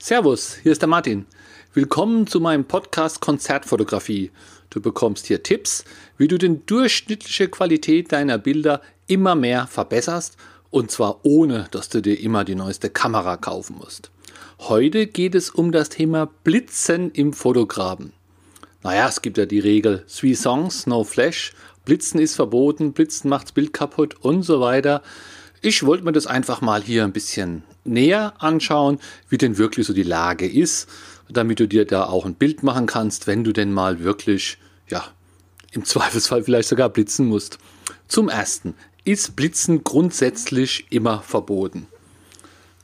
Servus, hier ist der Martin. Willkommen zu meinem Podcast Konzertfotografie. Du bekommst hier Tipps, wie du die durchschnittliche Qualität deiner Bilder immer mehr verbesserst und zwar ohne, dass du dir immer die neueste Kamera kaufen musst. Heute geht es um das Thema Blitzen im Fotograben. Naja, es gibt ja die Regel Three Songs, No Flash, Blitzen ist verboten, Blitzen macht's Bild kaputt und so weiter. Ich wollte mir das einfach mal hier ein bisschen näher anschauen, wie denn wirklich so die Lage ist, damit du dir da auch ein Bild machen kannst, wenn du denn mal wirklich, ja, im Zweifelsfall vielleicht sogar blitzen musst. Zum ersten, ist Blitzen grundsätzlich immer verboten?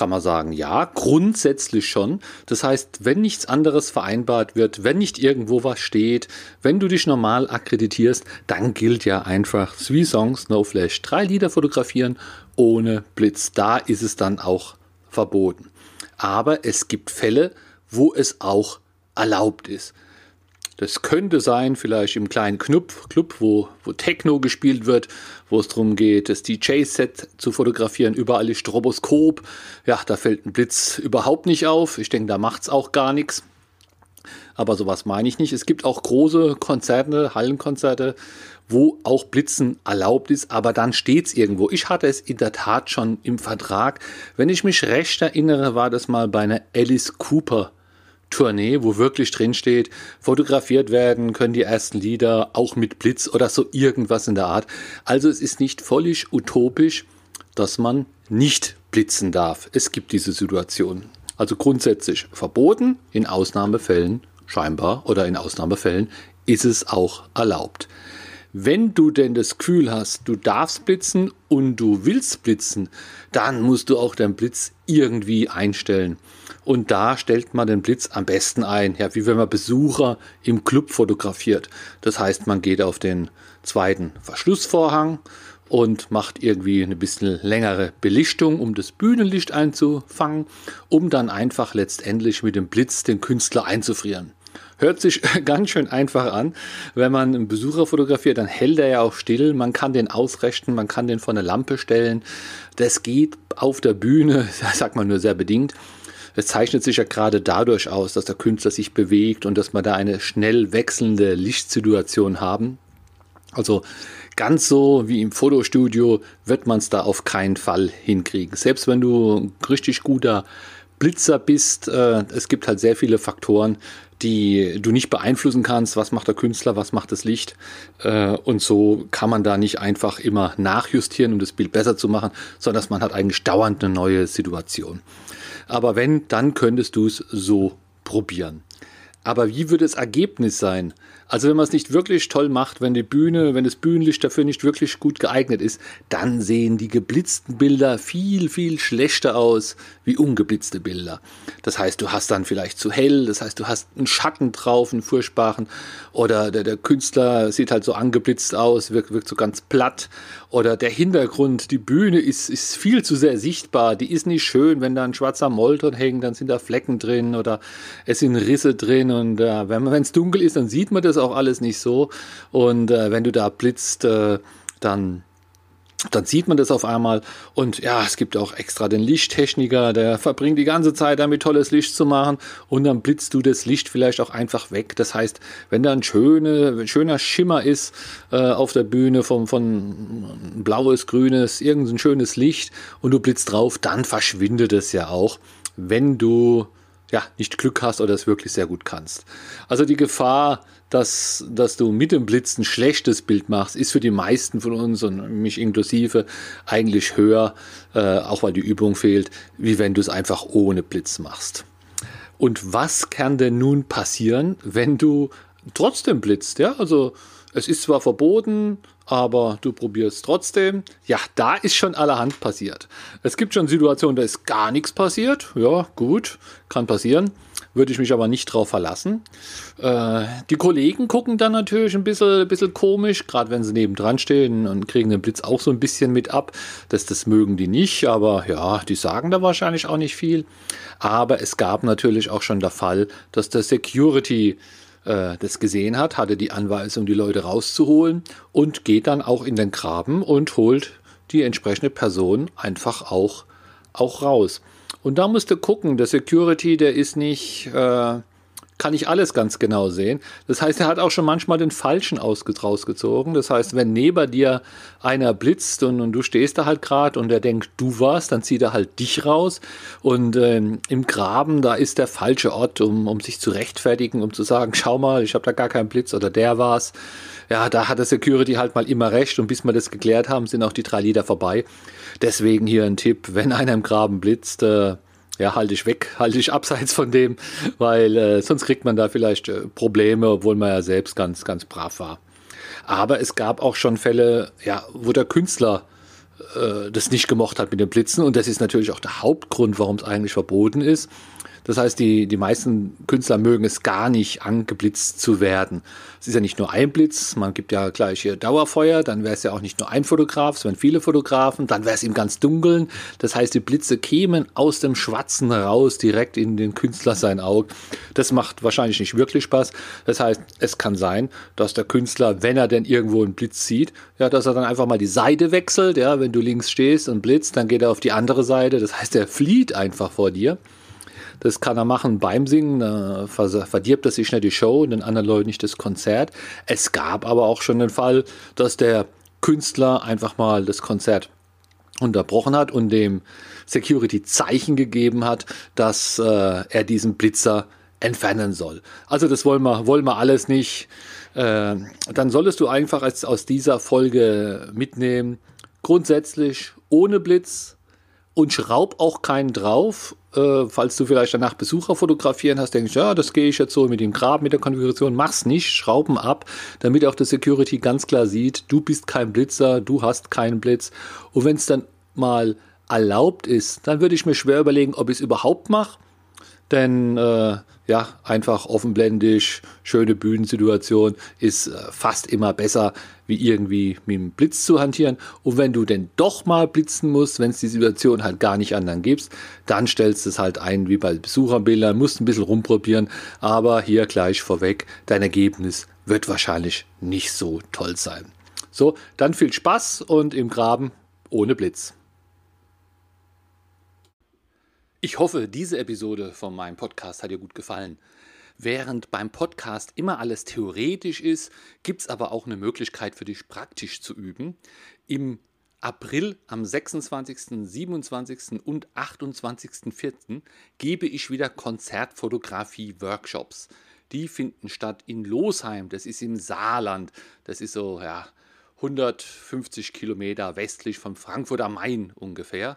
kann man sagen, ja, grundsätzlich schon. Das heißt, wenn nichts anderes vereinbart wird, wenn nicht irgendwo was steht, wenn du dich normal akkreditierst, dann gilt ja einfach Three Songs, No Flash. Drei Lieder fotografieren ohne Blitz. Da ist es dann auch verboten. Aber es gibt Fälle, wo es auch erlaubt ist. Das könnte sein, vielleicht im kleinen Club, Club wo, wo Techno gespielt wird, wo es darum geht, das DJ-Set zu fotografieren. Überall ist Stroboskop. Ja, da fällt ein Blitz überhaupt nicht auf. Ich denke, da macht es auch gar nichts. Aber sowas meine ich nicht. Es gibt auch große Konzerte, Hallenkonzerte, wo auch Blitzen erlaubt ist, aber dann steht es irgendwo. Ich hatte es in der Tat schon im Vertrag. Wenn ich mich recht erinnere, war das mal bei einer Alice Cooper Tournee, wo wirklich drin steht, fotografiert werden können die ersten Lieder auch mit Blitz oder so irgendwas in der Art. Also es ist nicht völlig utopisch, dass man nicht blitzen darf. Es gibt diese Situation. Also grundsätzlich verboten, in Ausnahmefällen scheinbar oder in Ausnahmefällen ist es auch erlaubt. Wenn du denn das Gefühl hast, du darfst blitzen und du willst blitzen, dann musst du auch deinen Blitz irgendwie einstellen. Und da stellt man den Blitz am besten ein, ja, wie wenn man Besucher im Club fotografiert. Das heißt, man geht auf den zweiten Verschlussvorhang und macht irgendwie eine bisschen längere Belichtung, um das Bühnenlicht einzufangen, um dann einfach letztendlich mit dem Blitz den Künstler einzufrieren. Hört sich ganz schön einfach an. Wenn man einen Besucher fotografiert, dann hält er ja auch still. Man kann den ausrichten, man kann den vor eine Lampe stellen. Das geht auf der Bühne, sagt man nur sehr bedingt. Es zeichnet sich ja gerade dadurch aus, dass der Künstler sich bewegt und dass wir da eine schnell wechselnde Lichtsituation haben. Also ganz so wie im Fotostudio wird man es da auf keinen Fall hinkriegen. Selbst wenn du ein richtig guter Blitzer bist, äh, es gibt halt sehr viele Faktoren, die du nicht beeinflussen kannst. Was macht der Künstler, was macht das Licht? Äh, und so kann man da nicht einfach immer nachjustieren, um das Bild besser zu machen, sondern man hat eigentlich dauernd eine neue Situation. Aber wenn, dann könntest du es so probieren. Aber wie würde das Ergebnis sein? Also wenn man es nicht wirklich toll macht, wenn die Bühne, wenn das Bühnenlicht dafür nicht wirklich gut geeignet ist, dann sehen die geblitzten Bilder viel, viel schlechter aus wie ungeblitzte Bilder. Das heißt, du hast dann vielleicht zu hell, das heißt, du hast einen Schatten drauf, einen furchtbaren, oder der, der Künstler sieht halt so angeblitzt aus, wirkt, wirkt so ganz platt, oder der Hintergrund, die Bühne ist, ist viel zu sehr sichtbar, die ist nicht schön, wenn da ein schwarzer Moll drin hängt, dann sind da Flecken drin oder es sind Risse drin und äh, wenn es dunkel ist, dann sieht man das auch alles nicht so. Und äh, wenn du da blitzt, äh, dann dann sieht man das auf einmal und ja, es gibt auch extra den Lichttechniker, der verbringt die ganze Zeit damit tolles Licht zu machen und dann blitzt du das Licht vielleicht auch einfach weg. Das heißt, wenn da ein schöne, schöner Schimmer ist äh, auf der Bühne von, von blaues, grünes, irgendein schönes Licht und du blitzt drauf, dann verschwindet es ja auch, wenn du ja, nicht Glück hast oder es wirklich sehr gut kannst. Also die Gefahr, dass, dass du mit dem Blitz ein schlechtes Bild machst, ist für die meisten von uns und mich inklusive eigentlich höher, äh, auch weil die Übung fehlt, wie wenn du es einfach ohne Blitz machst. Und was kann denn nun passieren, wenn du trotzdem blitzt? Ja, also es ist zwar verboten, aber du probierst trotzdem. Ja, da ist schon allerhand passiert. Es gibt schon Situationen, da ist gar nichts passiert. Ja, gut, kann passieren. Würde ich mich aber nicht drauf verlassen. Äh, die Kollegen gucken dann natürlich ein bisschen, bisschen komisch, gerade wenn sie nebendran stehen und kriegen den Blitz auch so ein bisschen mit ab. Das, das mögen die nicht, aber ja, die sagen da wahrscheinlich auch nicht viel. Aber es gab natürlich auch schon der Fall, dass der Security äh, das gesehen hat, hatte die Anweisung, die Leute rauszuholen und geht dann auch in den Graben und holt die entsprechende Person einfach auch, auch raus. Und da musst du gucken, der Security, der ist nicht, äh, kann nicht alles ganz genau sehen. Das heißt, er hat auch schon manchmal den Falschen rausgezogen. Das heißt, wenn neben dir einer blitzt und, und du stehst da halt gerade und er denkt, du warst, dann zieht er halt dich raus. Und ähm, im Graben, da ist der falsche Ort, um, um sich zu rechtfertigen, um zu sagen, schau mal, ich habe da gar keinen Blitz oder der war's. Ja, da hat der Security halt mal immer recht und bis wir das geklärt haben, sind auch die drei Lieder vorbei. Deswegen hier ein Tipp, wenn einer im Graben blitzt, äh, ja, halte ich weg, halte ich abseits von dem, weil äh, sonst kriegt man da vielleicht äh, Probleme, obwohl man ja selbst ganz, ganz brav war. Aber es gab auch schon Fälle, ja, wo der Künstler äh, das nicht gemocht hat mit den Blitzen und das ist natürlich auch der Hauptgrund, warum es eigentlich verboten ist. Das heißt, die, die meisten Künstler mögen es gar nicht, angeblitzt zu werden. Es ist ja nicht nur ein Blitz, man gibt ja gleich hier Dauerfeuer, dann wäre es ja auch nicht nur ein Fotograf, sondern viele Fotografen, dann wäre es im ganz Dunkeln. Das heißt, die Blitze kämen aus dem Schwatzen raus, direkt in den Künstler sein Auge. Das macht wahrscheinlich nicht wirklich Spaß. Das heißt, es kann sein, dass der Künstler, wenn er denn irgendwo einen Blitz sieht, ja, dass er dann einfach mal die Seite wechselt. Ja, wenn du links stehst und blitzt, dann geht er auf die andere Seite. Das heißt, er flieht einfach vor dir. Das kann er machen beim Singen, äh, verdirbt er sich nicht die Show und den anderen Leuten nicht das Konzert. Es gab aber auch schon den Fall, dass der Künstler einfach mal das Konzert unterbrochen hat und dem Security Zeichen gegeben hat, dass äh, er diesen Blitzer entfernen soll. Also das wollen wir, wollen wir alles nicht. Äh, dann solltest du einfach als, aus dieser Folge mitnehmen, grundsätzlich ohne Blitz und schraub auch keinen drauf äh, falls du vielleicht danach Besucher fotografieren hast, denkst, ja, das gehe ich jetzt so mit dem Grab, mit der Konfiguration, mach's nicht, schrauben ab, damit auch der Security ganz klar sieht, du bist kein Blitzer, du hast keinen Blitz. Und wenn es dann mal erlaubt ist, dann würde ich mir schwer überlegen, ob ich es überhaupt mache denn äh, ja, einfach offenblendig, schöne Bühnensituation ist äh, fast immer besser, wie irgendwie mit dem Blitz zu hantieren. Und wenn du denn doch mal blitzen musst, wenn es die Situation halt gar nicht anderen gibst, dann stellst du es halt ein wie bei Besucherbildern, musst ein bisschen rumprobieren, aber hier gleich vorweg, dein Ergebnis wird wahrscheinlich nicht so toll sein. So, dann viel Spaß und im Graben ohne Blitz. Ich hoffe, diese Episode von meinem Podcast hat dir gut gefallen. Während beim Podcast immer alles theoretisch ist, gibt es aber auch eine Möglichkeit für dich praktisch zu üben. Im April am 26., 27. und 28.04. gebe ich wieder Konzertfotografie-Workshops. Die finden statt in Losheim, das ist im Saarland. Das ist so ja, 150 Kilometer westlich von Frankfurt am Main ungefähr.